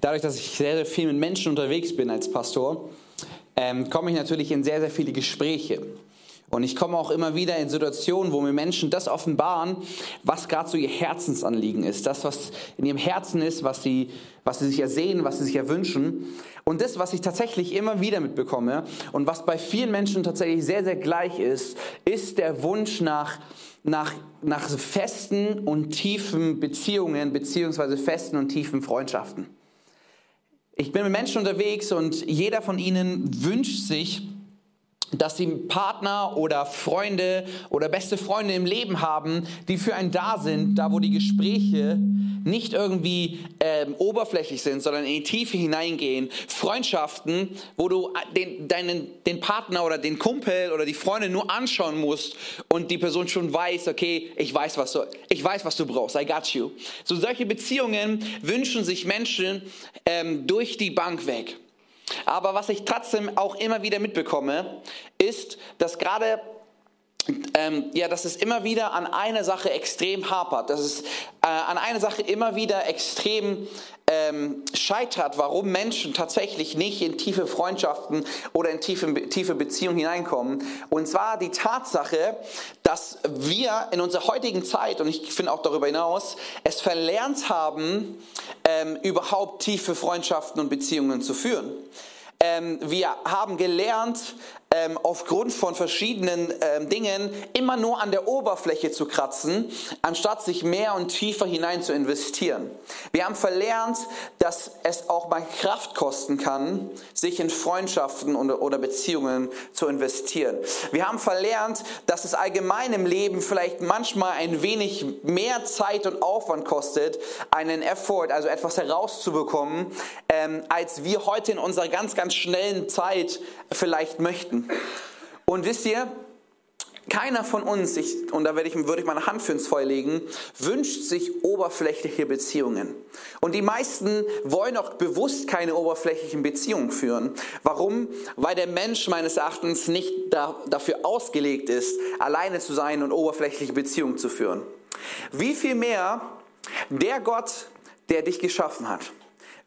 dadurch, dass ich sehr, sehr viel mit Menschen unterwegs bin als Pastor, ähm, komme ich natürlich in sehr, sehr viele Gespräche. Und ich komme auch immer wieder in Situationen, wo mir Menschen das offenbaren, was gerade so ihr Herzensanliegen ist. Das, was in ihrem Herzen ist, was sie, was sie sich ersehen, was sie sich erwünschen. Und das, was ich tatsächlich immer wieder mitbekomme und was bei vielen Menschen tatsächlich sehr, sehr gleich ist, ist der Wunsch nach, nach, nach festen und tiefen Beziehungen, beziehungsweise festen und tiefen Freundschaften. Ich bin mit Menschen unterwegs und jeder von ihnen wünscht sich, dass sie Partner oder Freunde oder beste Freunde im Leben haben, die für einen da sind, da wo die Gespräche nicht irgendwie ähm, oberflächlich sind, sondern in die Tiefe hineingehen. Freundschaften, wo du den, deinen, den Partner oder den Kumpel oder die Freunde nur anschauen musst und die Person schon weiß, okay, ich weiß, was du, ich weiß, was du brauchst, I got you. So solche Beziehungen wünschen sich Menschen ähm, durch die Bank weg. Aber was ich trotzdem auch immer wieder mitbekomme, ist, dass gerade ähm, ja, dass es immer wieder an einer Sache extrem hapert, dass es äh, an einer Sache immer wieder extrem ähm, scheitert, warum Menschen tatsächlich nicht in tiefe Freundschaften oder in tiefe, tiefe Beziehungen hineinkommen. Und zwar die Tatsache, dass wir in unserer heutigen Zeit, und ich finde auch darüber hinaus, es verlernt haben, ähm, überhaupt tiefe Freundschaften und Beziehungen zu führen. Ähm, wir haben gelernt, ähm, aufgrund von verschiedenen ähm, Dingen immer nur an der Oberfläche zu kratzen, anstatt sich mehr und tiefer hinein zu investieren. Wir haben verlernt, dass es auch mal Kraft kosten kann, sich in Freundschaften oder Beziehungen zu investieren. Wir haben verlernt, dass es allgemein im Leben vielleicht manchmal ein wenig mehr Zeit und Aufwand kostet, einen Effort, also etwas herauszubekommen, ähm, als wir heute in unserer ganz, ganz schnellen Zeit vielleicht möchten. Und wisst ihr, keiner von uns, ich, und da werde ich, würde ich meine Hand für ins Feuer legen, wünscht sich oberflächliche Beziehungen. Und die meisten wollen auch bewusst keine oberflächlichen Beziehungen führen. Warum? Weil der Mensch meines Erachtens nicht da, dafür ausgelegt ist, alleine zu sein und oberflächliche Beziehungen zu führen. Wie viel mehr der Gott, der dich geschaffen hat.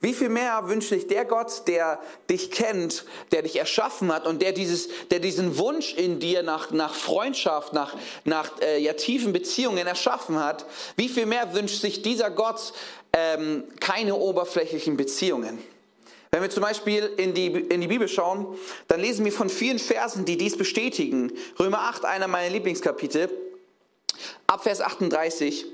Wie viel mehr wünscht sich der Gott, der dich kennt, der dich erschaffen hat und der, dieses, der diesen Wunsch in dir nach, nach Freundschaft, nach, nach äh, ja, tiefen Beziehungen erschaffen hat, wie viel mehr wünscht sich dieser Gott ähm, keine oberflächlichen Beziehungen? Wenn wir zum Beispiel in die, in die Bibel schauen, dann lesen wir von vielen Versen, die dies bestätigen. Römer 8, einer meiner Lieblingskapitel, ab Vers 38.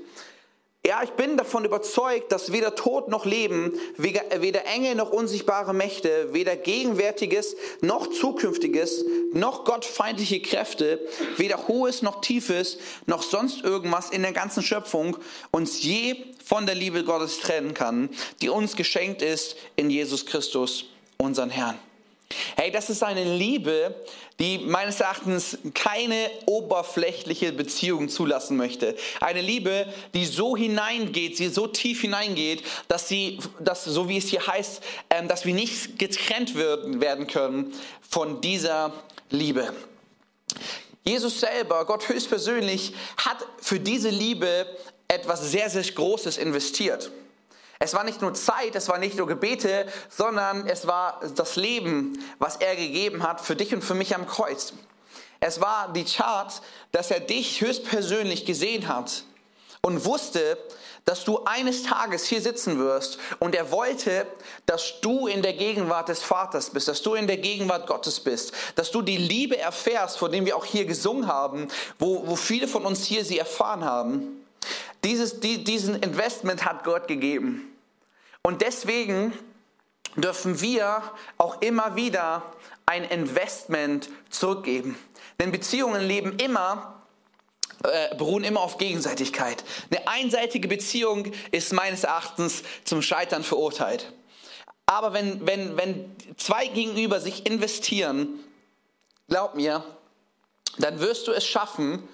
Ja, ich bin davon überzeugt, dass weder Tod noch Leben, weder Engel noch unsichtbare Mächte, weder Gegenwärtiges noch Zukünftiges, noch gottfeindliche Kräfte, weder Hohes noch Tiefes, noch sonst irgendwas in der ganzen Schöpfung uns je von der Liebe Gottes trennen kann, die uns geschenkt ist in Jesus Christus, unseren Herrn. Hey, das ist eine Liebe, die meines Erachtens keine oberflächliche Beziehung zulassen möchte. Eine Liebe, die so hineingeht, sie so tief hineingeht, dass sie, dass, so wie es hier heißt, ähm, dass wir nicht getrennt werden können von dieser Liebe. Jesus selber, Gott höchstpersönlich, hat für diese Liebe etwas sehr, sehr Großes investiert. Es war nicht nur Zeit, es war nicht nur Gebete, sondern es war das Leben, was er gegeben hat für dich und für mich am Kreuz. Es war die Tat, dass er dich höchstpersönlich gesehen hat und wusste, dass du eines Tages hier sitzen wirst und er wollte, dass du in der Gegenwart des Vaters bist, dass du in der Gegenwart Gottes bist, dass du die Liebe erfährst, vor dem wir auch hier gesungen haben, wo, wo viele von uns hier sie erfahren haben. Dieses, die, diesen Investment hat Gott gegeben. Und deswegen dürfen wir auch immer wieder ein Investment zurückgeben. Denn Beziehungen leben immer, äh, beruhen immer auf Gegenseitigkeit. Eine einseitige Beziehung ist meines Erachtens zum Scheitern verurteilt. Aber wenn, wenn, wenn zwei gegenüber sich investieren, glaub mir, dann wirst du es schaffen,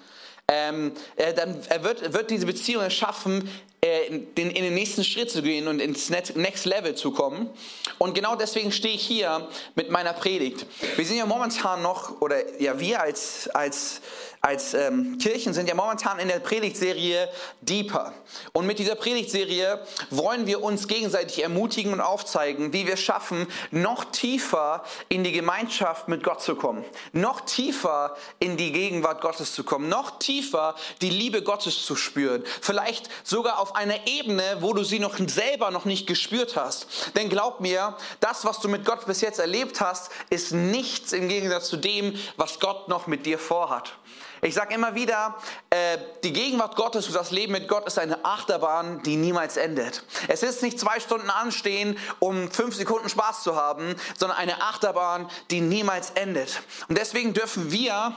ähm, äh, dann wird, wird diese Beziehung es schaffen, äh, in, in, den nächsten Schritt zu gehen und ins Next Level zu kommen. Und genau deswegen stehe ich hier mit meiner Predigt. Wir sind ja momentan noch, oder ja, wir als, als als ähm, Kirchen sind ja momentan in der Predigtserie Deeper. Und mit dieser Predigtserie wollen wir uns gegenseitig ermutigen und aufzeigen, wie wir schaffen, noch tiefer in die Gemeinschaft mit Gott zu kommen, noch tiefer in die Gegenwart Gottes zu kommen, noch tiefer die Liebe Gottes zu spüren. Vielleicht sogar auf einer Ebene, wo du sie noch selber noch nicht gespürt hast. Denn glaub mir, das, was du mit Gott bis jetzt erlebt hast, ist nichts im Gegensatz zu dem, was Gott noch mit dir vorhat. Ich sage immer wieder, äh, die Gegenwart Gottes und das Leben mit Gott ist eine Achterbahn, die niemals endet. Es ist nicht zwei Stunden anstehen, um fünf Sekunden Spaß zu haben, sondern eine Achterbahn, die niemals endet. Und deswegen dürfen wir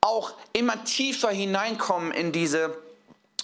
auch immer tiefer hineinkommen in diese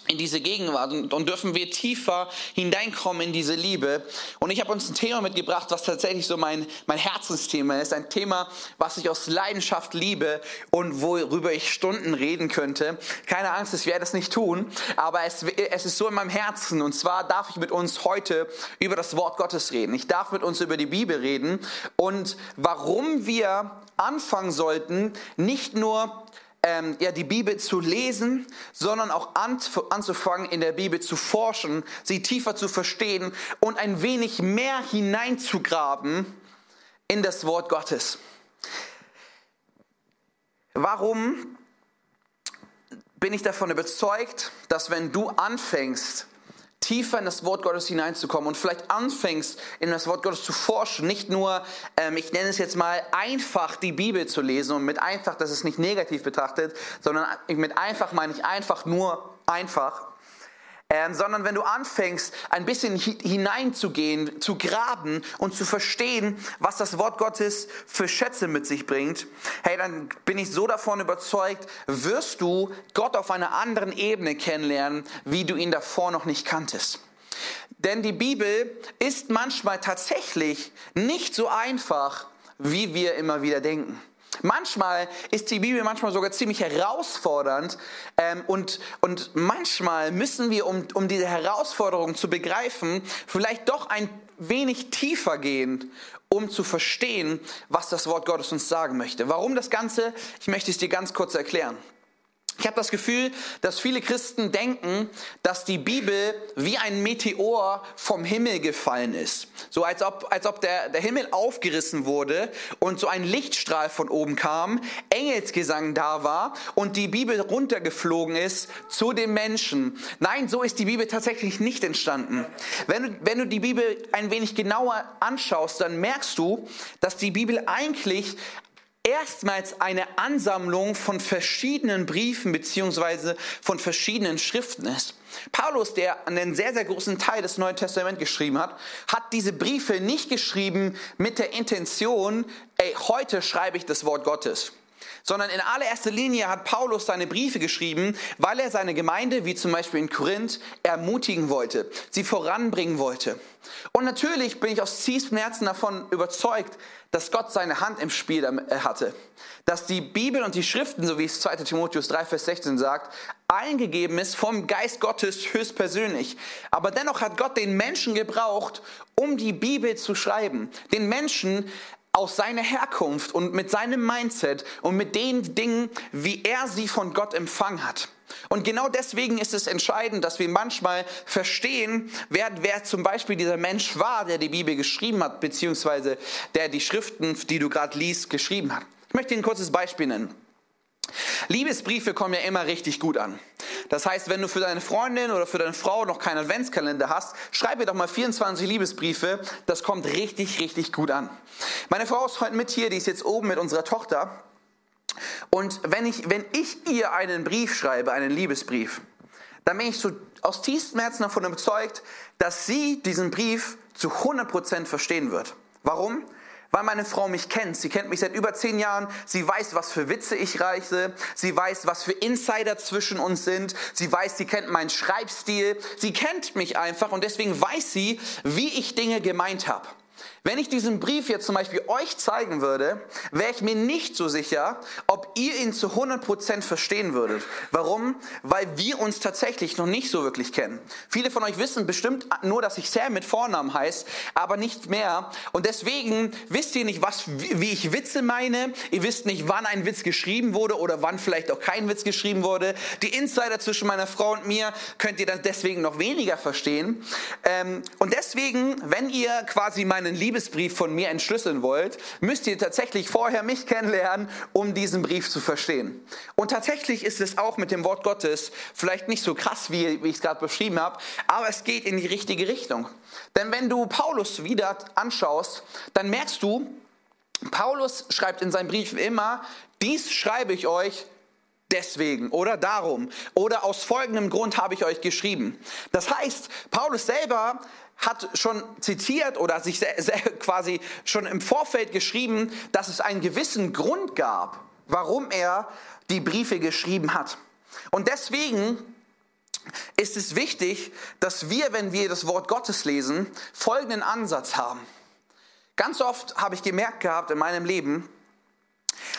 in diese Gegenwart und, und, dürfen wir tiefer hineinkommen in diese Liebe. Und ich habe uns ein Thema mitgebracht, was tatsächlich so mein, mein Herzensthema ist. Ein Thema, was ich aus Leidenschaft liebe und worüber ich Stunden reden könnte. Keine Angst, ich werde es nicht tun, aber es, es ist so in meinem Herzen. Und zwar darf ich mit uns heute über das Wort Gottes reden. Ich darf mit uns über die Bibel reden und warum wir anfangen sollten, nicht nur ähm, ja, die Bibel zu lesen, sondern auch anzufangen, in der Bibel zu forschen, sie tiefer zu verstehen und ein wenig mehr hineinzugraben in das Wort Gottes. Warum bin ich davon überzeugt, dass wenn du anfängst, tiefer in das Wort Gottes hineinzukommen und vielleicht anfängst, in das Wort Gottes zu forschen, nicht nur, ähm, ich nenne es jetzt mal, einfach die Bibel zu lesen und mit einfach, das ist nicht negativ betrachtet, sondern mit einfach meine ich einfach nur einfach, ähm, sondern wenn du anfängst, ein bisschen hineinzugehen, zu graben und zu verstehen, was das Wort Gottes für Schätze mit sich bringt, hey, dann bin ich so davon überzeugt, wirst du Gott auf einer anderen Ebene kennenlernen, wie du ihn davor noch nicht kanntest. Denn die Bibel ist manchmal tatsächlich nicht so einfach, wie wir immer wieder denken. Manchmal ist die Bibel manchmal sogar ziemlich herausfordernd ähm, und, und manchmal müssen wir, um, um diese Herausforderung zu begreifen, vielleicht doch ein wenig tiefer gehen, um zu verstehen, was das Wort Gottes uns sagen möchte. Warum das Ganze? Ich möchte es dir ganz kurz erklären. Ich habe das Gefühl, dass viele Christen denken, dass die Bibel wie ein Meteor vom Himmel gefallen ist. So als ob, als ob der, der Himmel aufgerissen wurde und so ein Lichtstrahl von oben kam, Engelsgesang da war und die Bibel runtergeflogen ist zu den Menschen. Nein, so ist die Bibel tatsächlich nicht entstanden. Wenn du, wenn du die Bibel ein wenig genauer anschaust, dann merkst du, dass die Bibel eigentlich erstmals eine Ansammlung von verschiedenen Briefen beziehungsweise von verschiedenen Schriften ist. Paulus, der einen sehr, sehr großen Teil des Neuen Testaments geschrieben hat, hat diese Briefe nicht geschrieben mit der Intention, ey, heute schreibe ich das Wort Gottes sondern in allererster Linie hat Paulus seine Briefe geschrieben, weil er seine Gemeinde, wie zum Beispiel in Korinth, ermutigen wollte, sie voranbringen wollte. Und natürlich bin ich aus tiefstem Herzen davon überzeugt, dass Gott seine Hand im Spiel äh, hatte. Dass die Bibel und die Schriften, so wie es 2 Timotheus 3, Vers 16 sagt, eingegeben ist vom Geist Gottes höchstpersönlich. Aber dennoch hat Gott den Menschen gebraucht, um die Bibel zu schreiben. Den Menschen aus seiner Herkunft und mit seinem Mindset und mit den Dingen, wie er sie von Gott empfangen hat. Und genau deswegen ist es entscheidend, dass wir manchmal verstehen, wer, wer zum Beispiel dieser Mensch war, der die Bibel geschrieben hat, beziehungsweise der die Schriften, die du gerade liest, geschrieben hat. Ich möchte Ihnen ein kurzes Beispiel nennen. Liebesbriefe kommen ja immer richtig gut an. Das heißt, wenn du für deine Freundin oder für deine Frau noch keinen Adventskalender hast, schreib ihr doch mal 24 Liebesbriefe. Das kommt richtig, richtig gut an. Meine Frau ist heute mit hier, die ist jetzt oben mit unserer Tochter. Und wenn ich, wenn ich ihr einen Brief schreibe, einen Liebesbrief, dann bin ich so aus tiefstem Herzen davon überzeugt, dass sie diesen Brief zu 100% verstehen wird. Warum? Weil meine Frau mich kennt. Sie kennt mich seit über zehn Jahren. Sie weiß, was für Witze ich reiche. Sie weiß, was für Insider zwischen uns sind. Sie weiß, sie kennt meinen Schreibstil. Sie kennt mich einfach und deswegen weiß sie, wie ich Dinge gemeint habe. Wenn ich diesen Brief jetzt zum Beispiel euch zeigen würde, wäre ich mir nicht so sicher, ob ihr ihn zu 100% verstehen würdet. Warum? Weil wir uns tatsächlich noch nicht so wirklich kennen. Viele von euch wissen bestimmt nur, dass ich Sam mit Vornamen heiße, aber nicht mehr. Und deswegen wisst ihr nicht, was, wie ich Witze meine. Ihr wisst nicht, wann ein Witz geschrieben wurde oder wann vielleicht auch kein Witz geschrieben wurde. Die Insider zwischen meiner Frau und mir könnt ihr dann deswegen noch weniger verstehen. Ähm, und deswegen, wenn ihr quasi meinen Liebesbrief von mir entschlüsseln wollt, müsst ihr tatsächlich vorher mich kennenlernen, um diesen Brief zu verstehen. Und tatsächlich ist es auch mit dem Wort Gottes vielleicht nicht so krass, wie, ich es gerade beschrieben habe, aber es geht in die richtige Richtung. Denn wenn du Paulus wieder anschaust, dann merkst du, Paulus schreibt in seinem Brief immer, dies schreibe ich euch deswegen oder darum oder aus folgendem Grund habe ich euch geschrieben. Das heißt, Paulus selber hat schon zitiert oder sich quasi schon im Vorfeld geschrieben, dass es einen gewissen Grund gab, warum er die Briefe geschrieben hat. Und deswegen ist es wichtig, dass wir, wenn wir das Wort Gottes lesen, folgenden Ansatz haben. Ganz oft habe ich gemerkt gehabt in meinem Leben,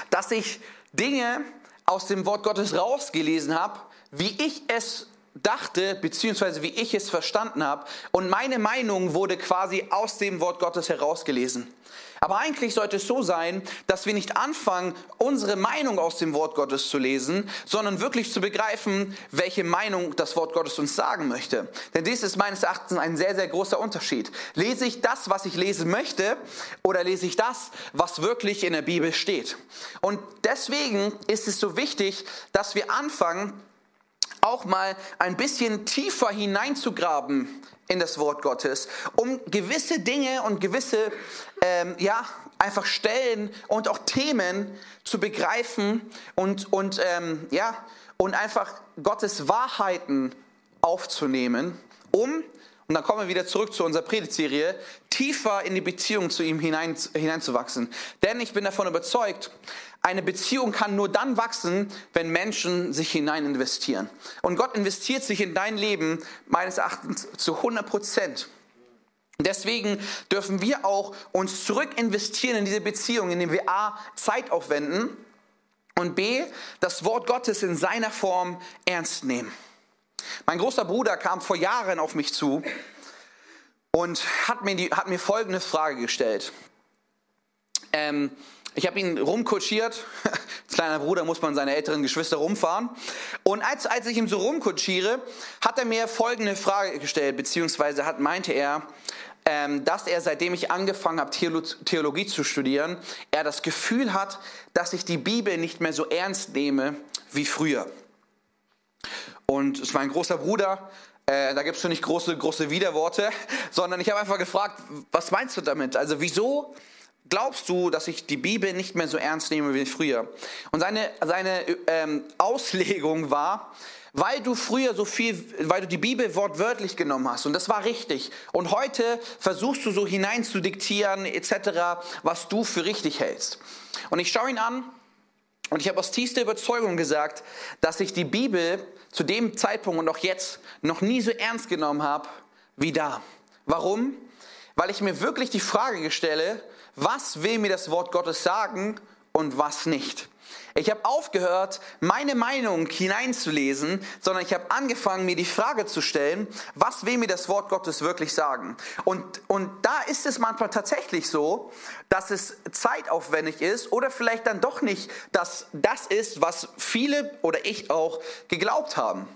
dass ich Dinge aus dem Wort Gottes rausgelesen habe, wie ich es dachte, beziehungsweise wie ich es verstanden habe. Und meine Meinung wurde quasi aus dem Wort Gottes herausgelesen. Aber eigentlich sollte es so sein, dass wir nicht anfangen, unsere Meinung aus dem Wort Gottes zu lesen, sondern wirklich zu begreifen, welche Meinung das Wort Gottes uns sagen möchte. Denn dies ist meines Erachtens ein sehr, sehr großer Unterschied. Lese ich das, was ich lesen möchte, oder lese ich das, was wirklich in der Bibel steht? Und deswegen ist es so wichtig, dass wir anfangen, auch mal ein bisschen tiefer hineinzugraben in das Wort Gottes, um gewisse Dinge und gewisse, ähm, ja, einfach Stellen und auch Themen zu begreifen und, und, ähm, ja, und einfach Gottes Wahrheiten aufzunehmen, um, und dann kommen wir wieder zurück zu unserer Predigtserie, tiefer in die Beziehung zu ihm hinein, hineinzuwachsen. Denn ich bin davon überzeugt, eine Beziehung kann nur dann wachsen, wenn Menschen sich hinein investieren. Und Gott investiert sich in dein Leben meines Erachtens zu 100 Prozent. Deswegen dürfen wir auch uns zurück investieren in diese Beziehung, indem wir A, Zeit aufwenden und B, das Wort Gottes in seiner Form ernst nehmen. Mein großer Bruder kam vor Jahren auf mich zu und hat mir, die, hat mir folgende Frage gestellt. Ähm, ich habe ihn rumkutschiert. Als kleiner Bruder muss man seine älteren Geschwister rumfahren. Und als, als ich ihn so rumkutschiere, hat er mir folgende Frage gestellt, beziehungsweise hat, meinte er, ähm, dass er, seitdem ich angefangen habe, Theologie zu studieren, er das Gefühl hat, dass ich die Bibel nicht mehr so ernst nehme wie früher. Und es war ein großer Bruder, äh, da gibt es nicht große, große Widerworte, sondern ich habe einfach gefragt, was meinst du damit? Also wieso glaubst du, dass ich die Bibel nicht mehr so ernst nehme wie früher? Und seine, seine ähm, Auslegung war, weil du früher so viel, weil du die Bibel wortwörtlich genommen hast und das war richtig. Und heute versuchst du so hineinzudiktieren etc., was du für richtig hältst. Und ich schaue ihn an und ich habe aus tiefster Überzeugung gesagt, dass ich die Bibel zu dem Zeitpunkt und auch jetzt noch nie so ernst genommen habe wie da. Warum? Weil ich mir wirklich die Frage stelle, was will mir das Wort Gottes sagen und was nicht. Ich habe aufgehört, meine Meinung hineinzulesen, sondern ich habe angefangen, mir die Frage zu stellen, was will mir das Wort Gottes wirklich sagen? Und, und da ist es manchmal tatsächlich so, dass es zeitaufwendig ist oder vielleicht dann doch nicht, dass das ist, was viele oder ich auch geglaubt haben.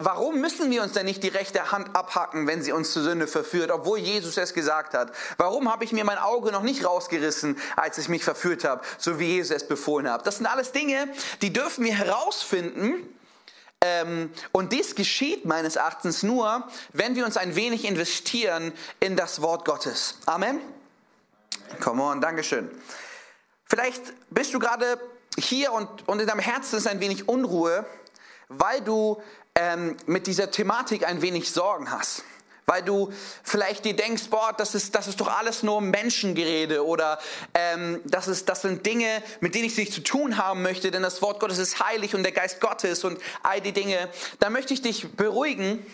Warum müssen wir uns denn nicht die rechte Hand abhacken, wenn sie uns zur Sünde verführt, obwohl Jesus es gesagt hat? Warum habe ich mir mein Auge noch nicht rausgerissen, als ich mich verführt habe, so wie Jesus es befohlen hat? Das sind alles Dinge, die dürfen wir herausfinden. Ähm, und dies geschieht meines Erachtens nur, wenn wir uns ein wenig investieren in das Wort Gottes. Amen. Come on, Dankeschön. Vielleicht bist du gerade hier und, und in deinem Herzen ist ein wenig Unruhe, weil du ähm, mit dieser Thematik ein wenig Sorgen hast. Weil du vielleicht dir denkst, boah, das ist, das ist doch alles nur Menschengerede oder ähm, das, ist, das sind Dinge, mit denen ich nichts zu tun haben möchte, denn das Wort Gottes ist heilig und der Geist Gottes und all die Dinge. Da möchte ich dich beruhigen,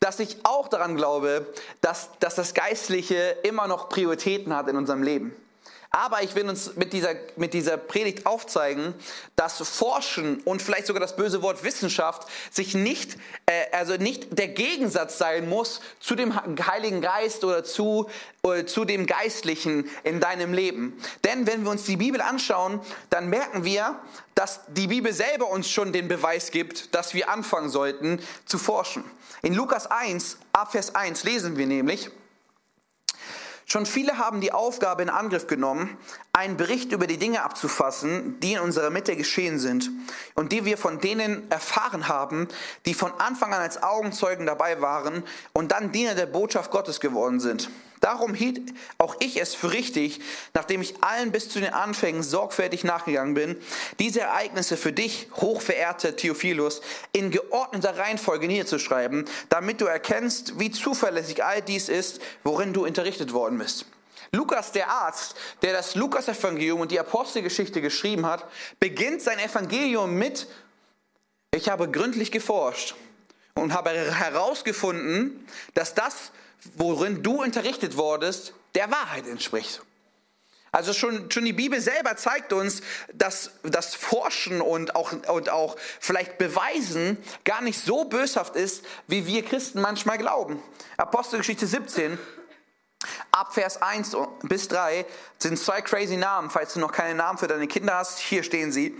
dass ich auch daran glaube, dass, dass das Geistliche immer noch Prioritäten hat in unserem Leben. Aber ich will uns mit dieser, mit dieser Predigt aufzeigen, dass Forschen und vielleicht sogar das böse Wort Wissenschaft sich nicht, äh, also nicht der Gegensatz sein muss zu dem Heiligen Geist oder zu, oder zu dem Geistlichen in deinem Leben. Denn wenn wir uns die Bibel anschauen, dann merken wir, dass die Bibel selber uns schon den Beweis gibt, dass wir anfangen sollten zu forschen. In Lukas 1, ab Vers 1 lesen wir nämlich, Schon viele haben die Aufgabe in Angriff genommen, einen Bericht über die Dinge abzufassen, die in unserer Mitte geschehen sind und die wir von denen erfahren haben, die von Anfang an als Augenzeugen dabei waren und dann Diener der Botschaft Gottes geworden sind. Darum hielt auch ich es für richtig, nachdem ich allen bis zu den Anfängen sorgfältig nachgegangen bin, diese Ereignisse für dich, hochverehrter Theophilus, in geordneter Reihenfolge niederzuschreiben, damit du erkennst, wie zuverlässig all dies ist, worin du unterrichtet worden bist. Lukas, der Arzt, der das Lukas-Evangelium und die Apostelgeschichte geschrieben hat, beginnt sein Evangelium mit, ich habe gründlich geforscht und habe herausgefunden, dass das, worin du unterrichtet wurdest, der Wahrheit entspricht. Also schon, schon die Bibel selber zeigt uns, dass das Forschen und auch, und auch vielleicht Beweisen gar nicht so böshaft ist, wie wir Christen manchmal glauben. Apostelgeschichte 17, ab Vers 1 bis 3 sind zwei crazy Namen. Falls du noch keine Namen für deine Kinder hast, hier stehen sie.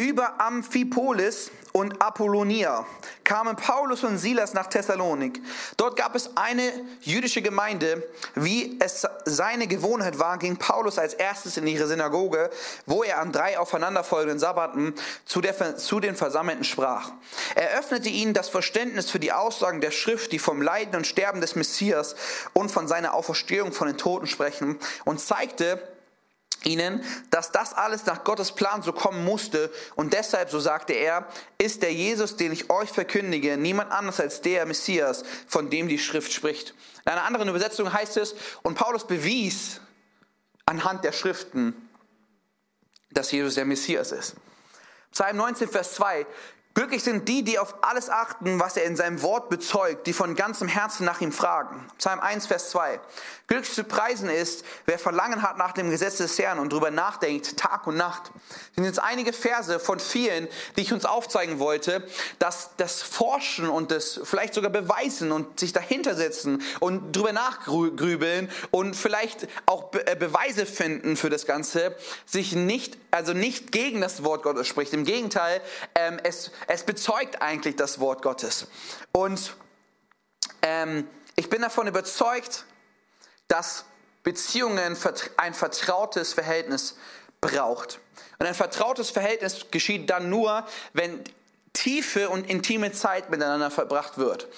Über Amphipolis und Apollonia kamen Paulus und Silas nach Thessalonik. Dort gab es eine jüdische Gemeinde. Wie es seine Gewohnheit war, ging Paulus als erstes in ihre Synagoge, wo er an drei aufeinanderfolgenden Sabbaten zu, der, zu den Versammelten sprach. Er öffnete ihnen das Verständnis für die Aussagen der Schrift, die vom Leiden und Sterben des Messias und von seiner Auferstehung von den Toten sprechen und zeigte, ihnen, dass das alles nach Gottes Plan so kommen musste und deshalb, so sagte er, ist der Jesus, den ich euch verkündige, niemand anders als der Messias, von dem die Schrift spricht. In einer anderen Übersetzung heißt es, und Paulus bewies anhand der Schriften, dass Jesus der Messias ist. Psalm 19, Vers 2, Glücklich sind die, die auf alles achten, was er in seinem Wort bezeugt, die von ganzem Herzen nach ihm fragen. Psalm 1, Vers 2. Glücklich zu preisen ist, wer Verlangen hat nach dem Gesetz des Herrn und darüber nachdenkt, Tag und Nacht. Das sind jetzt einige Verse von vielen, die ich uns aufzeigen wollte, dass das Forschen und das vielleicht sogar beweisen und sich dahinter setzen und drüber nachgrübeln und vielleicht auch äh, Beweise finden für das Ganze, sich nicht, also nicht gegen das Wort Gottes spricht. Im Gegenteil, ähm, es, es bezeugt eigentlich das Wort Gottes. Und ähm, ich bin davon überzeugt, dass Beziehungen ein vertrautes Verhältnis braucht. Und ein vertrautes Verhältnis geschieht dann nur, wenn tiefe und intime Zeit miteinander verbracht wird.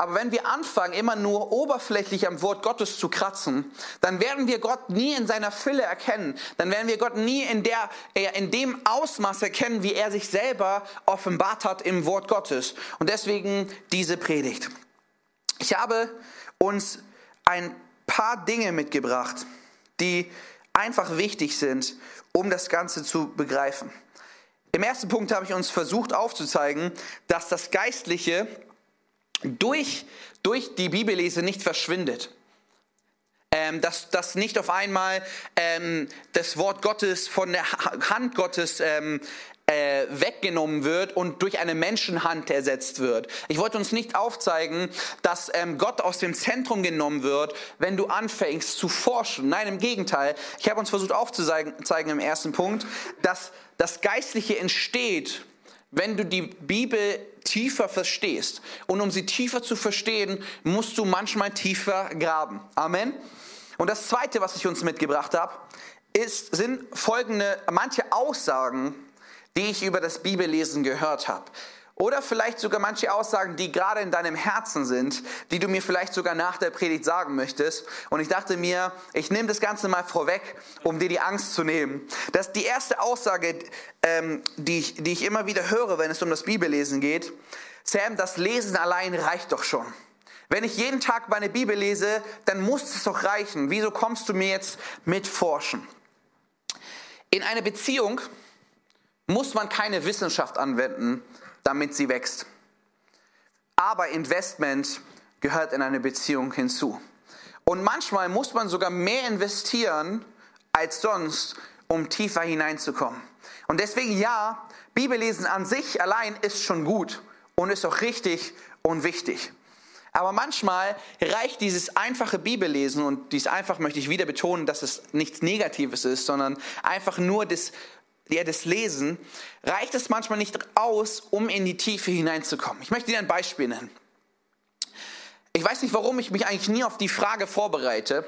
Aber wenn wir anfangen, immer nur oberflächlich am Wort Gottes zu kratzen, dann werden wir Gott nie in seiner Fülle erkennen. Dann werden wir Gott nie in, der, in dem Ausmaß erkennen, wie er sich selber offenbart hat im Wort Gottes. Und deswegen diese Predigt. Ich habe uns ein paar Dinge mitgebracht, die einfach wichtig sind, um das Ganze zu begreifen. Im ersten Punkt habe ich uns versucht aufzuzeigen, dass das Geistliche durch, durch die Bibellese nicht verschwindet. Ähm, dass, dass nicht auf einmal ähm, das Wort Gottes von der Hand Gottes ähm, äh, weggenommen wird und durch eine Menschenhand ersetzt wird. Ich wollte uns nicht aufzeigen, dass ähm, Gott aus dem Zentrum genommen wird, wenn du anfängst zu forschen. Nein, im Gegenteil. Ich habe uns versucht aufzuzeigen zeigen im ersten Punkt, dass das Geistliche entsteht, wenn du die Bibel tiefer verstehst. Und um sie tiefer zu verstehen, musst du manchmal tiefer graben. Amen. Und das Zweite, was ich uns mitgebracht habe, ist, sind folgende, manche Aussagen, die ich über das Bibellesen gehört habe. Oder vielleicht sogar manche Aussagen, die gerade in deinem Herzen sind, die du mir vielleicht sogar nach der Predigt sagen möchtest. Und ich dachte mir, ich nehme das Ganze mal vorweg, um dir die Angst zu nehmen. Das ist die erste Aussage, ähm, die, ich, die ich immer wieder höre, wenn es um das Bibellesen geht. Sam, das Lesen allein reicht doch schon. Wenn ich jeden Tag meine Bibel lese, dann muss es doch reichen. Wieso kommst du mir jetzt mit Forschen? In einer Beziehung muss man keine Wissenschaft anwenden, damit sie wächst. Aber Investment gehört in eine Beziehung hinzu. Und manchmal muss man sogar mehr investieren als sonst, um tiefer hineinzukommen. Und deswegen ja, Bibellesen an sich allein ist schon gut und ist auch richtig und wichtig. Aber manchmal reicht dieses einfache Bibellesen, und dies einfach möchte ich wieder betonen, dass es nichts Negatives ist, sondern einfach nur das, ja, das Lesen, reicht es manchmal nicht aus, um in die Tiefe hineinzukommen. Ich möchte dir ein Beispiel nennen. Ich weiß nicht, warum ich mich eigentlich nie auf die Frage vorbereite,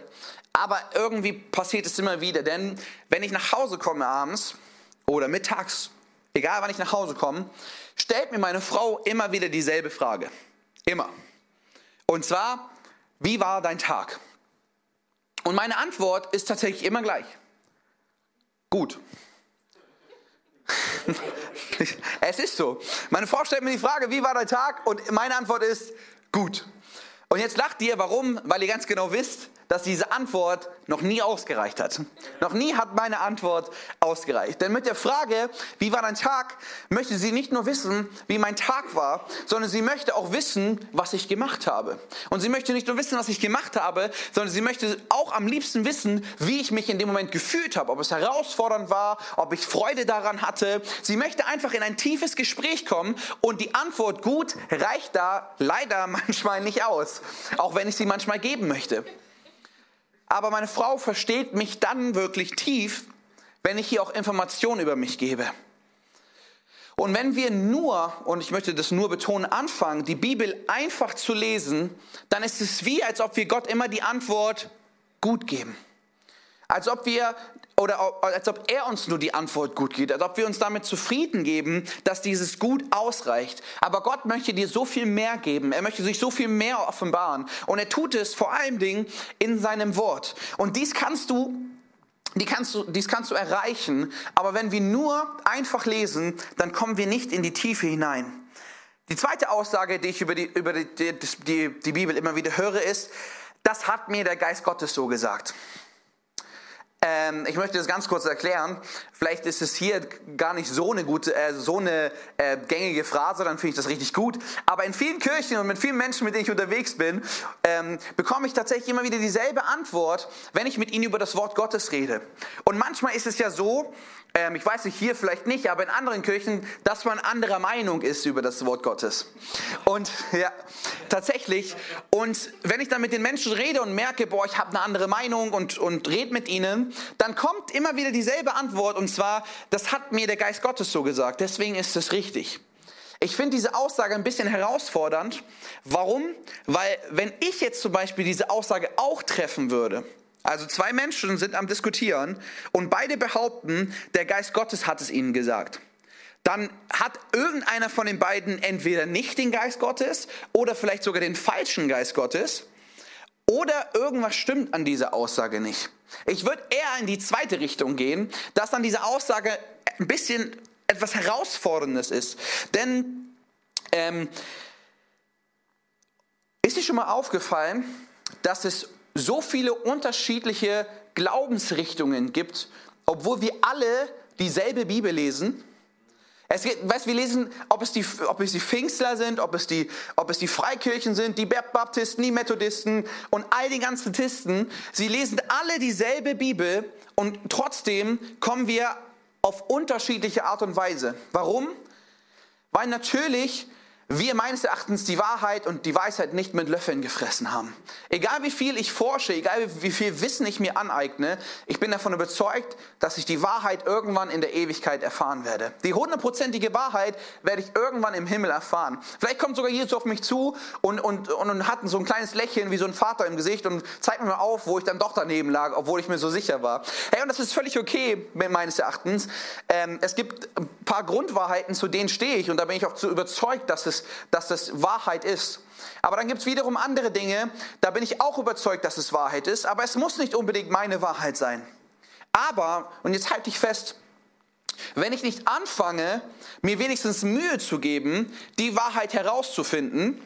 aber irgendwie passiert es immer wieder. Denn wenn ich nach Hause komme abends oder mittags, egal wann ich nach Hause komme, stellt mir meine Frau immer wieder dieselbe Frage. Immer. Und zwar, wie war dein Tag? Und meine Antwort ist tatsächlich immer gleich. Gut. es ist so. Meine Frau stellt mir die Frage, wie war dein Tag? Und meine Antwort ist gut. Und jetzt lacht ihr, warum? Weil ihr ganz genau wisst, dass diese Antwort noch nie ausgereicht hat. Noch nie hat meine Antwort ausgereicht. Denn mit der Frage, wie war dein Tag, möchte sie nicht nur wissen, wie mein Tag war, sondern sie möchte auch wissen, was ich gemacht habe. Und sie möchte nicht nur wissen, was ich gemacht habe, sondern sie möchte auch am liebsten wissen, wie ich mich in dem Moment gefühlt habe, ob es herausfordernd war, ob ich Freude daran hatte. Sie möchte einfach in ein tiefes Gespräch kommen und die Antwort gut reicht da leider manchmal nicht aus, auch wenn ich sie manchmal geben möchte. Aber meine Frau versteht mich dann wirklich tief, wenn ich ihr auch Informationen über mich gebe. Und wenn wir nur, und ich möchte das nur betonen, anfangen, die Bibel einfach zu lesen, dann ist es wie, als ob wir Gott immer die Antwort gut geben. Als ob wir oder als ob er uns nur die Antwort gut gibt, als ob wir uns damit zufrieden geben, dass dieses Gut ausreicht. Aber Gott möchte dir so viel mehr geben. Er möchte sich so viel mehr offenbaren. Und er tut es vor allen Dingen in seinem Wort. Und dies kannst du die kannst du, dies kannst du erreichen, aber wenn wir nur einfach lesen, dann kommen wir nicht in die Tiefe hinein. Die zweite Aussage, die ich über die, über die, die, die Bibel immer wieder höre, ist, das hat mir der Geist Gottes so gesagt. Ähm, ich möchte das ganz kurz erklären. Vielleicht ist es hier gar nicht so eine gute, äh, so eine äh, gängige Phrase, dann finde ich das richtig gut. Aber in vielen Kirchen und mit vielen Menschen, mit denen ich unterwegs bin, ähm, bekomme ich tatsächlich immer wieder dieselbe Antwort, wenn ich mit ihnen über das Wort Gottes rede. Und manchmal ist es ja so, ähm, ich weiß nicht, hier vielleicht nicht, aber in anderen Kirchen, dass man anderer Meinung ist über das Wort Gottes. Und ja, tatsächlich. Und wenn ich dann mit den Menschen rede und merke, boah, ich habe eine andere Meinung und, und rede mit ihnen, dann kommt immer wieder dieselbe Antwort und zwar, das hat mir der Geist Gottes so gesagt, deswegen ist es richtig. Ich finde diese Aussage ein bisschen herausfordernd. Warum? Weil wenn ich jetzt zum Beispiel diese Aussage auch treffen würde, also zwei Menschen sind am Diskutieren und beide behaupten, der Geist Gottes hat es ihnen gesagt. Dann hat irgendeiner von den beiden entweder nicht den Geist Gottes oder vielleicht sogar den falschen Geist Gottes oder irgendwas stimmt an dieser Aussage nicht. Ich würde eher in die zweite Richtung gehen, dass dann diese Aussage ein bisschen etwas Herausforderndes ist. Denn ähm, ist dir schon mal aufgefallen, dass es so viele unterschiedliche Glaubensrichtungen gibt, obwohl wir alle dieselbe Bibel lesen. Es geht, weißt, wir lesen, ob es, die, ob es die Pfingstler sind, ob es die, ob es die Freikirchen sind, die Baptisten, die Methodisten und all die ganzen Tisten. Sie lesen alle dieselbe Bibel und trotzdem kommen wir auf unterschiedliche Art und Weise. Warum? Weil natürlich wir meines Erachtens die Wahrheit und die Weisheit nicht mit Löffeln gefressen haben. Egal wie viel ich forsche, egal wie viel Wissen ich mir aneigne, ich bin davon überzeugt, dass ich die Wahrheit irgendwann in der Ewigkeit erfahren werde. Die hundertprozentige Wahrheit werde ich irgendwann im Himmel erfahren. Vielleicht kommt sogar Jesus auf mich zu und, und, und, und hat so ein kleines Lächeln wie so ein Vater im Gesicht und zeigt mir mal auf, wo ich dann doch daneben lag, obwohl ich mir so sicher war. Hey, und das ist völlig okay, meines Erachtens. Ähm, es gibt ein paar Grundwahrheiten, zu denen stehe ich und da bin ich auch zu überzeugt, dass es dass das Wahrheit ist. Aber dann gibt es wiederum andere Dinge, da bin ich auch überzeugt, dass es Wahrheit ist, aber es muss nicht unbedingt meine Wahrheit sein. Aber, und jetzt halte ich fest, wenn ich nicht anfange, mir wenigstens Mühe zu geben, die Wahrheit herauszufinden,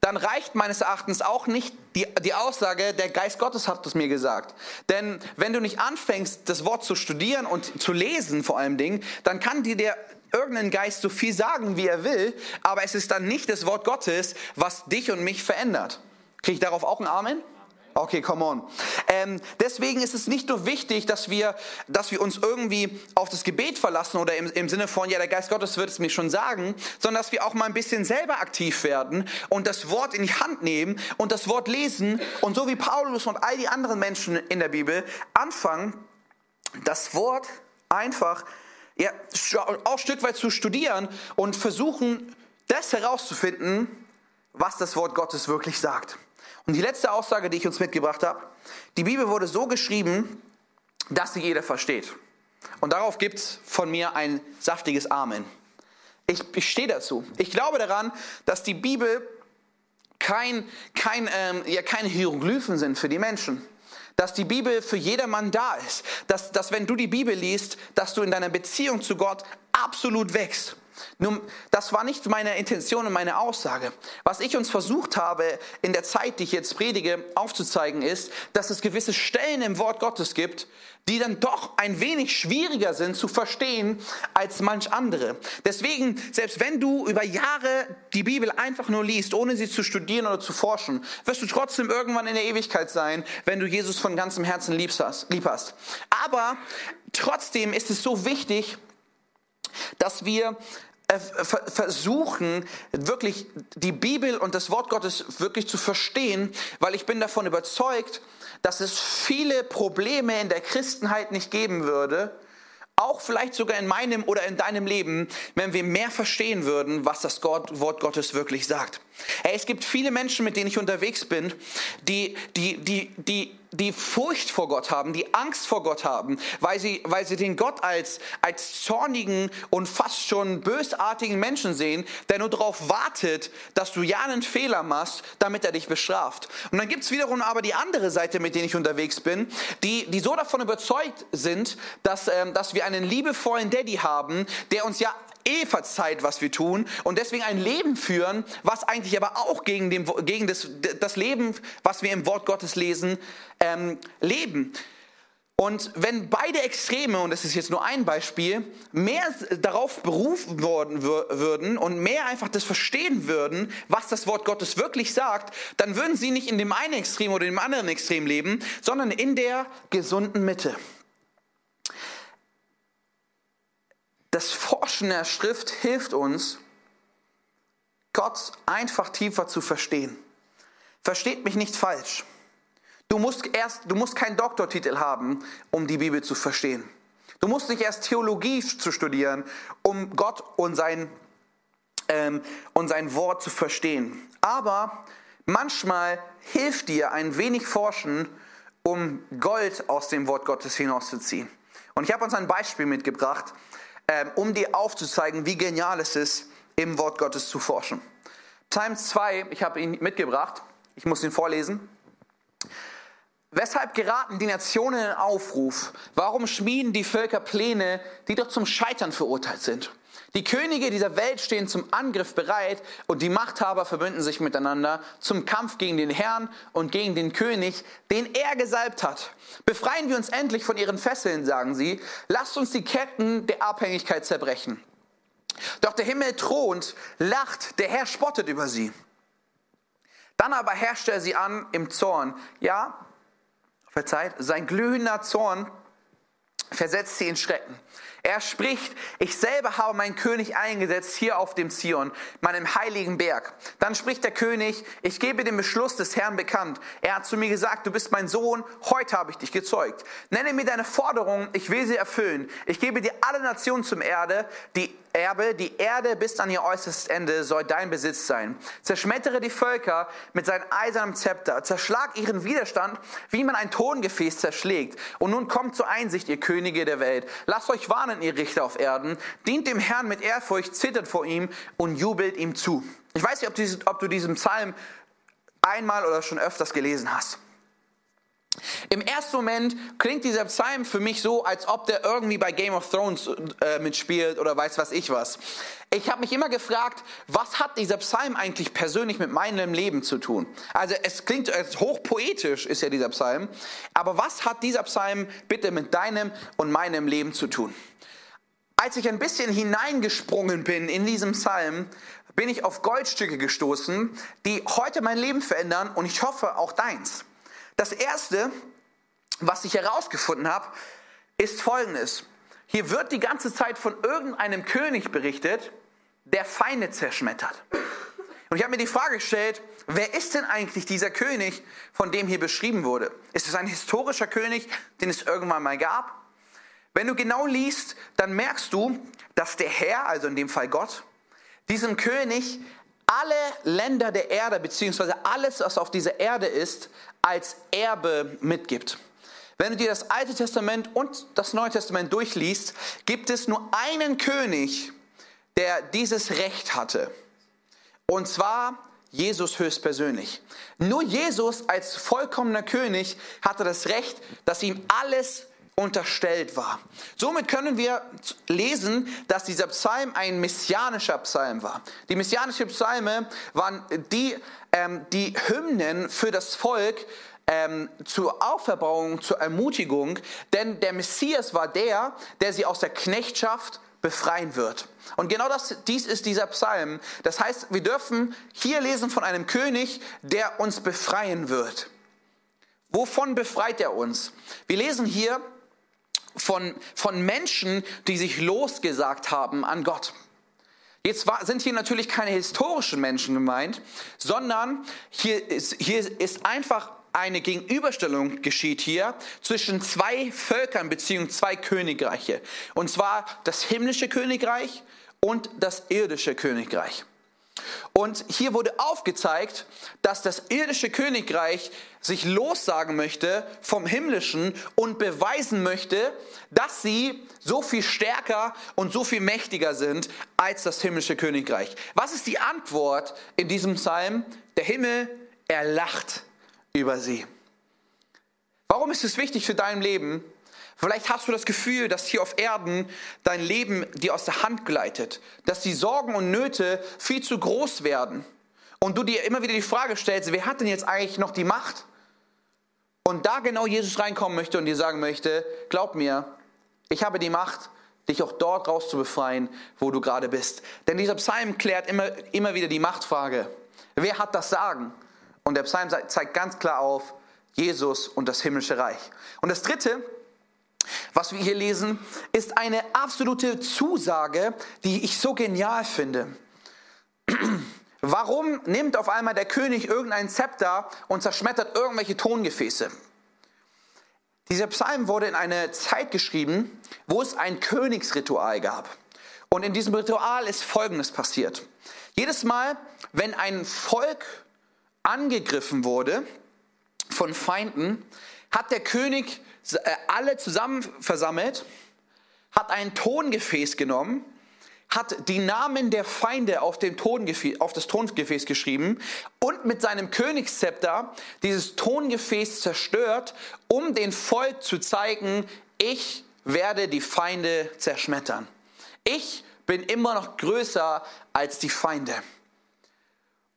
dann reicht meines Erachtens auch nicht die, die Aussage, der Geist Gottes hat es mir gesagt. Denn wenn du nicht anfängst, das Wort zu studieren und zu lesen vor allem dann kann dir der irgendein Geist so viel sagen, wie er will, aber es ist dann nicht das Wort Gottes, was dich und mich verändert. Kriege ich darauf auch ein Amen? Okay, come on. Ähm, deswegen ist es nicht nur wichtig, dass wir, dass wir uns irgendwie auf das Gebet verlassen oder im, im Sinne von, ja, der Geist Gottes wird es mir schon sagen, sondern dass wir auch mal ein bisschen selber aktiv werden und das Wort in die Hand nehmen und das Wort lesen und so wie Paulus und all die anderen Menschen in der Bibel anfangen, das Wort einfach ja, auch ein Stück weit zu studieren und versuchen, das herauszufinden, was das Wort Gottes wirklich sagt. Und die letzte Aussage, die ich uns mitgebracht habe, die Bibel wurde so geschrieben, dass sie jeder versteht. Und darauf gibt es von mir ein saftiges Amen. Ich, ich stehe dazu. Ich glaube daran, dass die Bibel kein, kein, ähm, ja, keine Hieroglyphen sind für die Menschen. Dass die Bibel für jedermann da ist. Dass, dass wenn du die Bibel liest, dass du in deiner Beziehung zu Gott absolut wächst. Nun, das war nicht meine Intention und meine Aussage. Was ich uns versucht habe, in der Zeit, die ich jetzt predige, aufzuzeigen, ist, dass es gewisse Stellen im Wort Gottes gibt, die dann doch ein wenig schwieriger sind zu verstehen als manch andere. Deswegen, selbst wenn du über Jahre die Bibel einfach nur liest, ohne sie zu studieren oder zu forschen, wirst du trotzdem irgendwann in der Ewigkeit sein, wenn du Jesus von ganzem Herzen lieb hast. Aber trotzdem ist es so wichtig, dass wir versuchen, wirklich die Bibel und das Wort Gottes wirklich zu verstehen, weil ich bin davon überzeugt, dass es viele Probleme in der Christenheit nicht geben würde, auch vielleicht sogar in meinem oder in deinem Leben, wenn wir mehr verstehen würden, was das Wort Gottes wirklich sagt. Hey, es gibt viele Menschen, mit denen ich unterwegs bin, die, die, die, die, die Furcht vor Gott haben, die Angst vor Gott haben, weil sie, weil sie den Gott als, als zornigen und fast schon bösartigen Menschen sehen, der nur darauf wartet, dass du ja einen Fehler machst, damit er dich bestraft. Und dann gibt es wiederum aber die andere Seite, mit denen ich unterwegs bin, die, die so davon überzeugt sind, dass, ähm, dass wir einen liebevollen Daddy haben, der uns ja eh verzeiht, was wir tun und deswegen ein Leben führen, was eigentlich aber auch gegen, dem, gegen das, das Leben, was wir im Wort Gottes lesen, ähm, leben. Und wenn beide Extreme, und das ist jetzt nur ein Beispiel, mehr darauf berufen worden würden und mehr einfach das verstehen würden, was das Wort Gottes wirklich sagt, dann würden sie nicht in dem einen Extrem oder dem anderen Extrem leben, sondern in der gesunden Mitte. das Forschen der Schrift hilft uns, Gott einfach tiefer zu verstehen. Versteht mich nicht falsch. Du musst erst, du musst keinen Doktortitel haben, um die Bibel zu verstehen. Du musst nicht erst Theologie zu studieren, um Gott und sein, ähm, und sein Wort zu verstehen. Aber manchmal hilft dir ein wenig Forschen, um Gold aus dem Wort Gottes hinauszuziehen. Und ich habe uns ein Beispiel mitgebracht, ähm, um dir aufzuzeigen, wie genial es ist, im Wort Gottes zu forschen. Psalm 2, ich habe ihn mitgebracht, ich muss ihn vorlesen. Weshalb geraten die Nationen in Aufruf? Warum schmieden die Völker Pläne, die doch zum Scheitern verurteilt sind? Die Könige dieser Welt stehen zum Angriff bereit und die Machthaber verbünden sich miteinander zum Kampf gegen den Herrn und gegen den König, den er gesalbt hat. Befreien wir uns endlich von ihren Fesseln, sagen sie. Lasst uns die Ketten der Abhängigkeit zerbrechen. Doch der Himmel thront, lacht, der Herr spottet über sie. Dann aber herrscht er sie an im Zorn. Ja, verzeiht, sein glühender Zorn versetzt sie in Schrecken. Er spricht, ich selber habe meinen König eingesetzt hier auf dem Zion, meinem heiligen Berg. Dann spricht der König, ich gebe den Beschluss des Herrn bekannt. Er hat zu mir gesagt, du bist mein Sohn, heute habe ich dich gezeugt. Nenne mir deine Forderungen, ich will sie erfüllen. Ich gebe dir alle Nationen zum Erde, die Erbe, die Erde bis an ihr äußerstes Ende soll dein Besitz sein. Zerschmettere die Völker mit seinem eisernen Zepter, zerschlag ihren Widerstand, wie man ein Tongefäß zerschlägt. Und nun kommt zur Einsicht, ihr Könige der Welt. Lasst euch warnen, ihr Richter auf Erden. Dient dem Herrn mit Ehrfurcht, zittert vor ihm und jubelt ihm zu. Ich weiß nicht, ob du diesen Psalm einmal oder schon öfters gelesen hast. Im ersten Moment klingt dieser Psalm für mich so, als ob der irgendwie bei Game of Thrones äh, mitspielt oder weiß was ich was. Ich habe mich immer gefragt, was hat dieser Psalm eigentlich persönlich mit meinem Leben zu tun? Also es klingt es hochpoetisch, ist ja dieser Psalm, aber was hat dieser Psalm bitte mit deinem und meinem Leben zu tun? als ich ein bisschen hineingesprungen bin in diesem Psalm, bin ich auf Goldstücke gestoßen, die heute mein Leben verändern und ich hoffe auch deins. Das erste, was ich herausgefunden habe, ist folgendes. Hier wird die ganze Zeit von irgendeinem König berichtet, der Feinde zerschmettert. Und ich habe mir die Frage gestellt, wer ist denn eigentlich dieser König, von dem hier beschrieben wurde? Ist es ein historischer König, den es irgendwann mal gab? Wenn du genau liest, dann merkst du, dass der Herr, also in dem Fall Gott, diesem König alle Länder der Erde, beziehungsweise alles, was auf dieser Erde ist, als Erbe mitgibt. Wenn du dir das Alte Testament und das Neue Testament durchliest, gibt es nur einen König, der dieses Recht hatte. Und zwar Jesus höchstpersönlich. Nur Jesus als vollkommener König hatte das Recht, dass ihm alles unterstellt war. Somit können wir lesen, dass dieser Psalm ein messianischer Psalm war. Die messianischen Psalme waren die, ähm, die Hymnen für das Volk ähm, zur Auferbauung, zur Ermutigung, denn der Messias war der, der sie aus der Knechtschaft befreien wird. Und genau das, dies ist dieser Psalm. Das heißt, wir dürfen hier lesen von einem König, der uns befreien wird. Wovon befreit er uns? Wir lesen hier von, von Menschen, die sich losgesagt haben an Gott. Jetzt sind hier natürlich keine historischen Menschen gemeint, sondern hier ist, hier ist einfach eine Gegenüberstellung geschieht hier zwischen zwei Völkern bzw. zwei Königreiche. Und zwar das himmlische Königreich und das irdische Königreich. Und hier wurde aufgezeigt, dass das irdische Königreich sich lossagen möchte vom himmlischen und beweisen möchte, dass sie so viel stärker und so viel mächtiger sind als das himmlische Königreich. Was ist die Antwort in diesem Psalm? Der Himmel, er lacht über sie. Warum ist es wichtig für dein Leben, Vielleicht hast du das Gefühl, dass hier auf Erden dein Leben dir aus der Hand gleitet, dass die Sorgen und Nöte viel zu groß werden und du dir immer wieder die Frage stellst, wer hat denn jetzt eigentlich noch die Macht? Und da genau Jesus reinkommen möchte und dir sagen möchte, glaub mir, ich habe die Macht, dich auch dort raus zu befreien, wo du gerade bist. Denn dieser Psalm klärt immer, immer wieder die Machtfrage. Wer hat das Sagen? Und der Psalm zeigt ganz klar auf Jesus und das himmlische Reich. Und das Dritte, was wir hier lesen, ist eine absolute Zusage, die ich so genial finde. Warum nimmt auf einmal der König irgendein Zepter und zerschmettert irgendwelche Tongefäße? Dieser Psalm wurde in eine Zeit geschrieben, wo es ein Königsritual gab. Und in diesem Ritual ist Folgendes passiert. Jedes Mal, wenn ein Volk angegriffen wurde von Feinden, hat der König äh, alle zusammen versammelt, hat ein Tongefäß genommen, hat die Namen der Feinde auf, dem Tongefäß, auf das Tongefäß geschrieben und mit seinem Königszepter dieses Tongefäß zerstört, um den Volk zu zeigen, ich werde die Feinde zerschmettern. Ich bin immer noch größer als die Feinde.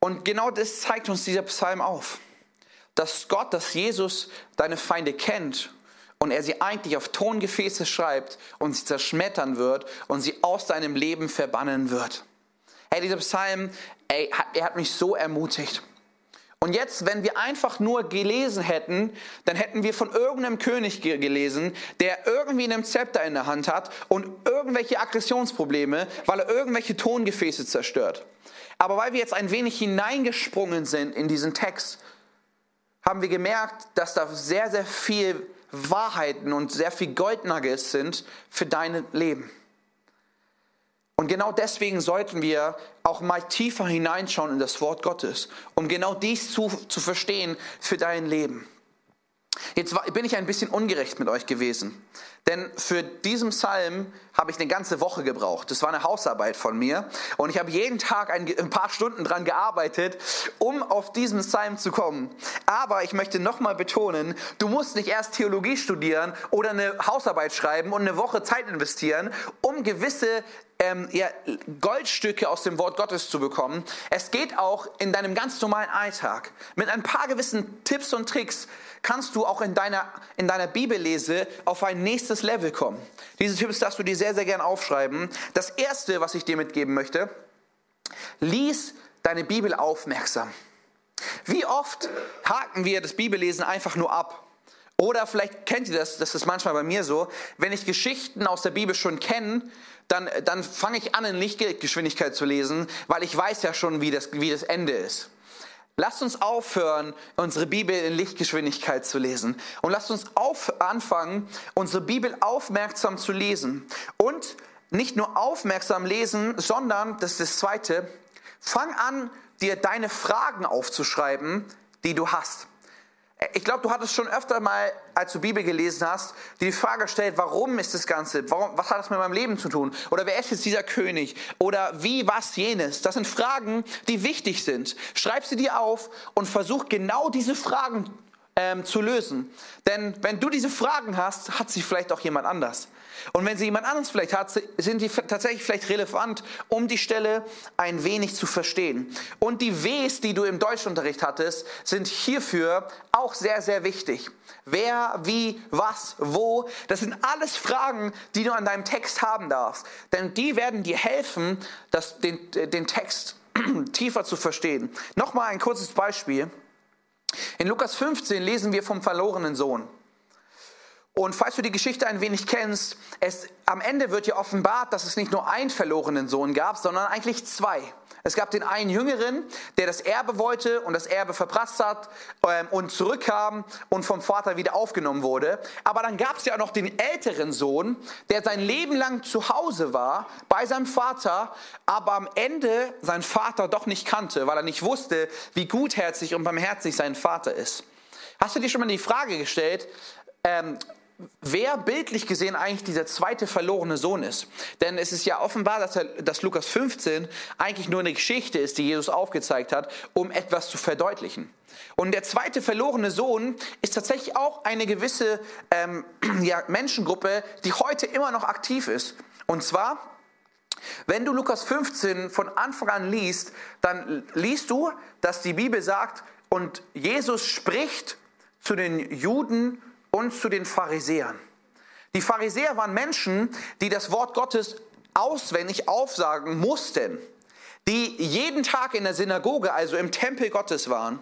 Und genau das zeigt uns dieser Psalm auf, dass Gott, dass Jesus deine Feinde kennt und er sie eigentlich auf Tongefäße schreibt und sie zerschmettern wird und sie aus deinem Leben verbannen wird. Hey, dieser Psalm, ey, er hat mich so ermutigt. Und jetzt, wenn wir einfach nur gelesen hätten, dann hätten wir von irgendeinem König gelesen, der irgendwie einen Zepter in der Hand hat und irgendwelche Aggressionsprobleme, weil er irgendwelche Tongefäße zerstört. Aber weil wir jetzt ein wenig hineingesprungen sind in diesen Text, haben wir gemerkt, dass da sehr, sehr viel Wahrheiten und sehr viel Goldnuggets sind für dein Leben. Und genau deswegen sollten wir auch mal tiefer hineinschauen in das Wort Gottes, um genau dies zu, zu verstehen für dein Leben. Jetzt bin ich ein bisschen ungerecht mit euch gewesen, denn für diesen Psalm habe ich eine ganze Woche gebraucht. Das war eine Hausarbeit von mir und ich habe jeden Tag ein, paar Stunden dran gearbeitet, um auf diesen Psalm zu kommen. Aber ich möchte nochmal betonen, du musst nicht erst Theologie studieren oder eine Hausarbeit schreiben und eine Woche Zeit investieren, um gewisse ähm, ja, Goldstücke aus dem Wort Gottes zu bekommen. Es geht auch in deinem ganz normalen Alltag. Mit ein paar gewissen Tipps und Tricks kannst du auch in deiner, in deiner Bibellese auf ein nächstes Level kommen. Diese Tipps darfst du dir sehr, sehr gern aufschreiben. Das erste, was ich dir mitgeben möchte, lies deine Bibel aufmerksam. Wie oft haken wir das Bibellesen einfach nur ab? Oder vielleicht kennt ihr das, das ist manchmal bei mir so, wenn ich Geschichten aus der Bibel schon kenne, dann, dann fange ich an, in Lichtgeschwindigkeit zu lesen, weil ich weiß ja schon, wie das, wie das Ende ist. Lasst uns aufhören, unsere Bibel in Lichtgeschwindigkeit zu lesen. Und lasst uns auf, anfangen, unsere Bibel aufmerksam zu lesen. Und nicht nur aufmerksam lesen, sondern, das ist das Zweite, fang an, dir deine Fragen aufzuschreiben, die du hast. Ich glaube, du hattest schon öfter mal, als du Bibel gelesen hast, die Frage gestellt, warum ist das Ganze? Warum, was hat das mit meinem Leben zu tun? Oder wer ist jetzt dieser König? Oder wie, was, jenes? Das sind Fragen, die wichtig sind. Schreib sie dir auf und versuch genau diese Fragen ähm, zu lösen. Denn wenn du diese Fragen hast, hat sie vielleicht auch jemand anders. Und wenn sie jemand anderes vielleicht hat, sind die tatsächlich vielleicht relevant, um die Stelle ein wenig zu verstehen. Und die Ws, die du im Deutschunterricht hattest, sind hierfür auch sehr, sehr wichtig. Wer, wie, was, wo, das sind alles Fragen, die du an deinem Text haben darfst. Denn die werden dir helfen, das, den, den Text tiefer zu verstehen. Nochmal ein kurzes Beispiel. In Lukas 15 lesen wir vom verlorenen Sohn. Und falls du die Geschichte ein wenig kennst, es, am Ende wird ja offenbart, dass es nicht nur einen verlorenen Sohn gab, sondern eigentlich zwei. Es gab den einen Jüngeren, der das Erbe wollte und das Erbe verprasst hat ähm, und zurückkam und vom Vater wieder aufgenommen wurde. Aber dann gab es ja auch noch den älteren Sohn, der sein Leben lang zu Hause war bei seinem Vater, aber am Ende seinen Vater doch nicht kannte, weil er nicht wusste, wie gutherzig und barmherzig sein Vater ist. Hast du dir schon mal die Frage gestellt, ähm, wer bildlich gesehen eigentlich dieser zweite verlorene Sohn ist. Denn es ist ja offenbar, dass, er, dass Lukas 15 eigentlich nur eine Geschichte ist, die Jesus aufgezeigt hat, um etwas zu verdeutlichen. Und der zweite verlorene Sohn ist tatsächlich auch eine gewisse ähm, ja, Menschengruppe, die heute immer noch aktiv ist. Und zwar, wenn du Lukas 15 von Anfang an liest, dann liest du, dass die Bibel sagt, und Jesus spricht zu den Juden und zu den Pharisäern. Die Pharisäer waren Menschen, die das Wort Gottes auswendig aufsagen mussten, die jeden Tag in der Synagoge, also im Tempel Gottes waren.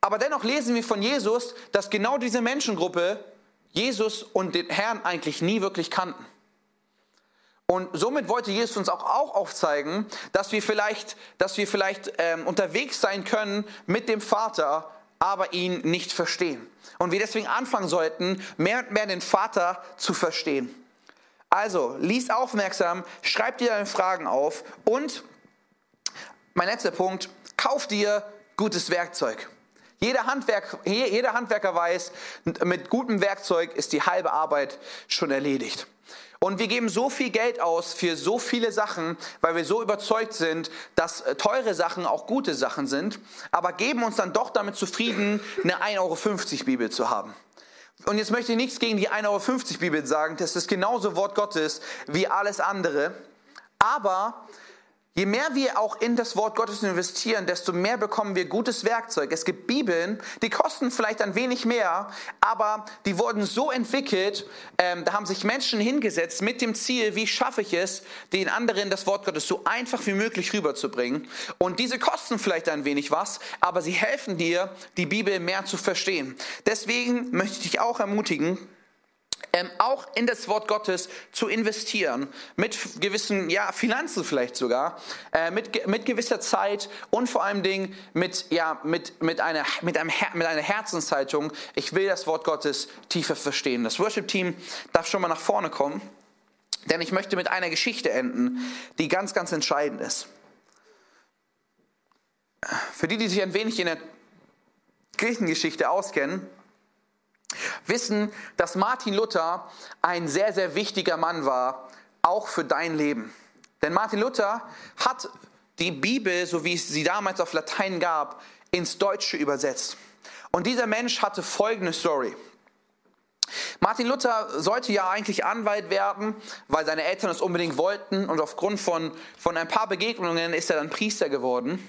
Aber dennoch lesen wir von Jesus, dass genau diese Menschengruppe Jesus und den Herrn eigentlich nie wirklich kannten. Und somit wollte Jesus uns auch, auch aufzeigen, dass wir vielleicht, dass wir vielleicht ähm, unterwegs sein können mit dem Vater, aber ihn nicht verstehen. Und wir deswegen anfangen sollten, mehr und mehr den Vater zu verstehen. Also, lies aufmerksam, schreib dir deine Fragen auf und mein letzter Punkt, kauf dir gutes Werkzeug. Jeder, Handwerk, jeder Handwerker weiß, mit gutem Werkzeug ist die halbe Arbeit schon erledigt. Und wir geben so viel Geld aus für so viele Sachen, weil wir so überzeugt sind, dass äh, teure Sachen auch gute Sachen sind, aber geben uns dann doch damit zufrieden, eine 1,50 Euro Bibel zu haben. Und jetzt möchte ich nichts gegen die 1,50 Euro Bibel sagen, das ist genauso Wort Gottes wie alles andere. Aber Je mehr wir auch in das Wort Gottes investieren, desto mehr bekommen wir gutes Werkzeug. Es gibt Bibeln, die kosten vielleicht ein wenig mehr, aber die wurden so entwickelt, ähm, da haben sich Menschen hingesetzt mit dem Ziel, wie schaffe ich es, den anderen das Wort Gottes so einfach wie möglich rüberzubringen. Und diese kosten vielleicht ein wenig was, aber sie helfen dir, die Bibel mehr zu verstehen. Deswegen möchte ich dich auch ermutigen, ähm, auch in das Wort Gottes zu investieren, mit gewissen ja, Finanzen vielleicht sogar, äh, mit, mit gewisser Zeit und vor allem Dingen mit, ja, mit, mit, einer, mit, einem, mit einer Herzenshaltung. Ich will das Wort Gottes tiefer verstehen. Das Worship-Team darf schon mal nach vorne kommen, denn ich möchte mit einer Geschichte enden, die ganz, ganz entscheidend ist. Für die, die sich ein wenig in der Kirchengeschichte auskennen, wissen, dass Martin Luther ein sehr, sehr wichtiger Mann war, auch für dein Leben. Denn Martin Luther hat die Bibel, so wie es sie damals auf Latein gab, ins Deutsche übersetzt. Und dieser Mensch hatte folgende Story. Martin Luther sollte ja eigentlich Anwalt werden, weil seine Eltern es unbedingt wollten und aufgrund von, von ein paar Begegnungen ist er dann Priester geworden.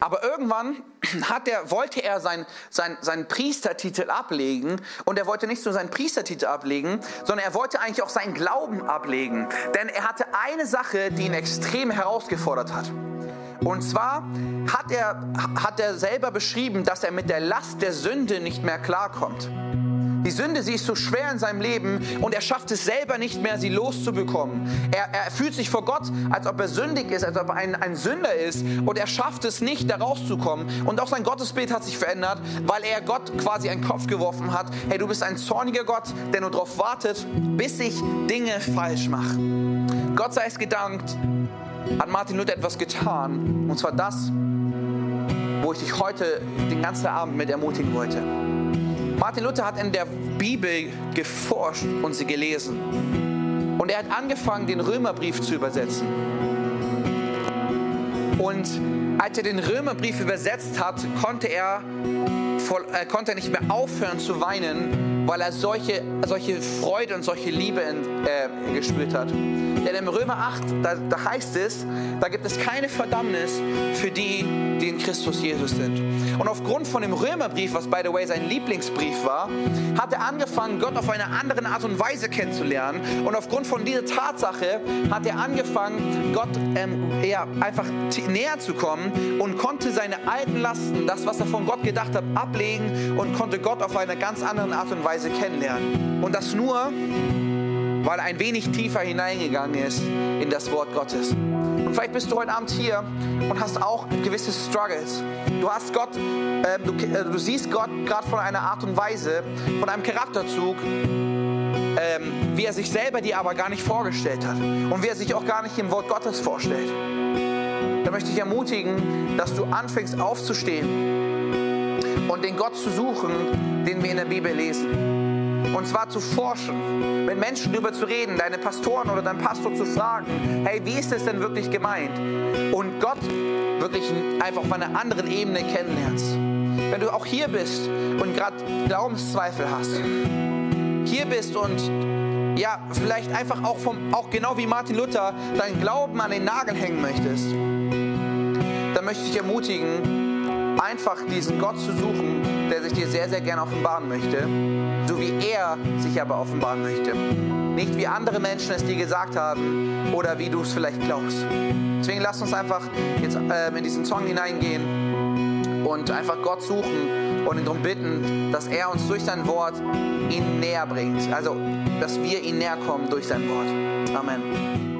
Aber irgendwann hat er, wollte er sein, sein, seinen Priestertitel ablegen und er wollte nicht nur seinen Priestertitel ablegen, sondern er wollte eigentlich auch seinen Glauben ablegen. Denn er hatte eine Sache, die ihn extrem herausgefordert hat. Und zwar hat er, hat er selber beschrieben, dass er mit der Last der Sünde nicht mehr klarkommt. Die Sünde, sie ist so schwer in seinem Leben und er schafft es selber nicht mehr, sie loszubekommen. Er, er fühlt sich vor Gott, als ob er sündig ist, als ob er ein, ein Sünder ist und er schafft es nicht, da rauszukommen. Und auch sein Gottesbild hat sich verändert, weil er Gott quasi einen Kopf geworfen hat. Hey, du bist ein zorniger Gott, der nur darauf wartet, bis ich Dinge falsch mache. Gott sei es gedankt, hat Martin Luther etwas getan. Und zwar das, wo ich dich heute den ganzen Abend mit ermutigen wollte. Martin Luther hat in der Bibel geforscht und sie gelesen. Und er hat angefangen, den Römerbrief zu übersetzen. Und als er den Römerbrief übersetzt hat, konnte er, äh, konnte er nicht mehr aufhören zu weinen, weil er solche, solche Freude und solche Liebe äh, gespürt hat. Denn im Römer 8, da, da heißt es, da gibt es keine Verdammnis für die, die in Christus Jesus sind. Und aufgrund von dem Römerbrief, was by the way sein Lieblingsbrief war, hat er angefangen, Gott auf eine andere Art und Weise kennenzulernen. Und aufgrund von dieser Tatsache hat er angefangen, Gott ähm, ja, einfach näher zu kommen und konnte seine alten Lasten, das, was er von Gott gedacht hat, ablegen und konnte Gott auf eine ganz andere Art und Weise kennenlernen. Und das nur, weil er ein wenig tiefer hineingegangen ist in das Wort Gottes. Und vielleicht bist du heute Abend hier und hast auch gewisse Struggles. Du hast Gott, äh, du, äh, du, siehst Gott gerade von einer Art und Weise, von einem Charakterzug, ähm, wie er sich selber dir aber gar nicht vorgestellt hat und wie er sich auch gar nicht im Wort Gottes vorstellt. Da möchte ich ermutigen, dass du anfängst aufzustehen und den Gott zu suchen, den wir in der Bibel lesen. Und zwar zu forschen, mit Menschen darüber zu reden, deine Pastoren oder deinen Pastor zu fragen, hey, wie ist es denn wirklich gemeint? Und Gott wirklich einfach auf einer anderen Ebene kennenlernst. Wenn du auch hier bist und gerade Glaubenszweifel hast, hier bist und ja, vielleicht einfach auch, vom, auch genau wie Martin Luther deinen Glauben an den Nagel hängen möchtest, dann möchte ich dich ermutigen, einfach diesen Gott zu suchen, der sich dir sehr, sehr gerne offenbaren möchte so wie er sich aber offenbaren möchte. Nicht wie andere Menschen es dir gesagt haben oder wie du es vielleicht glaubst. Deswegen lass uns einfach jetzt äh, in diesen Song hineingehen und einfach Gott suchen und ihn darum bitten, dass er uns durch sein Wort ihn näher bringt. Also, dass wir ihn näher kommen durch sein Wort. Amen.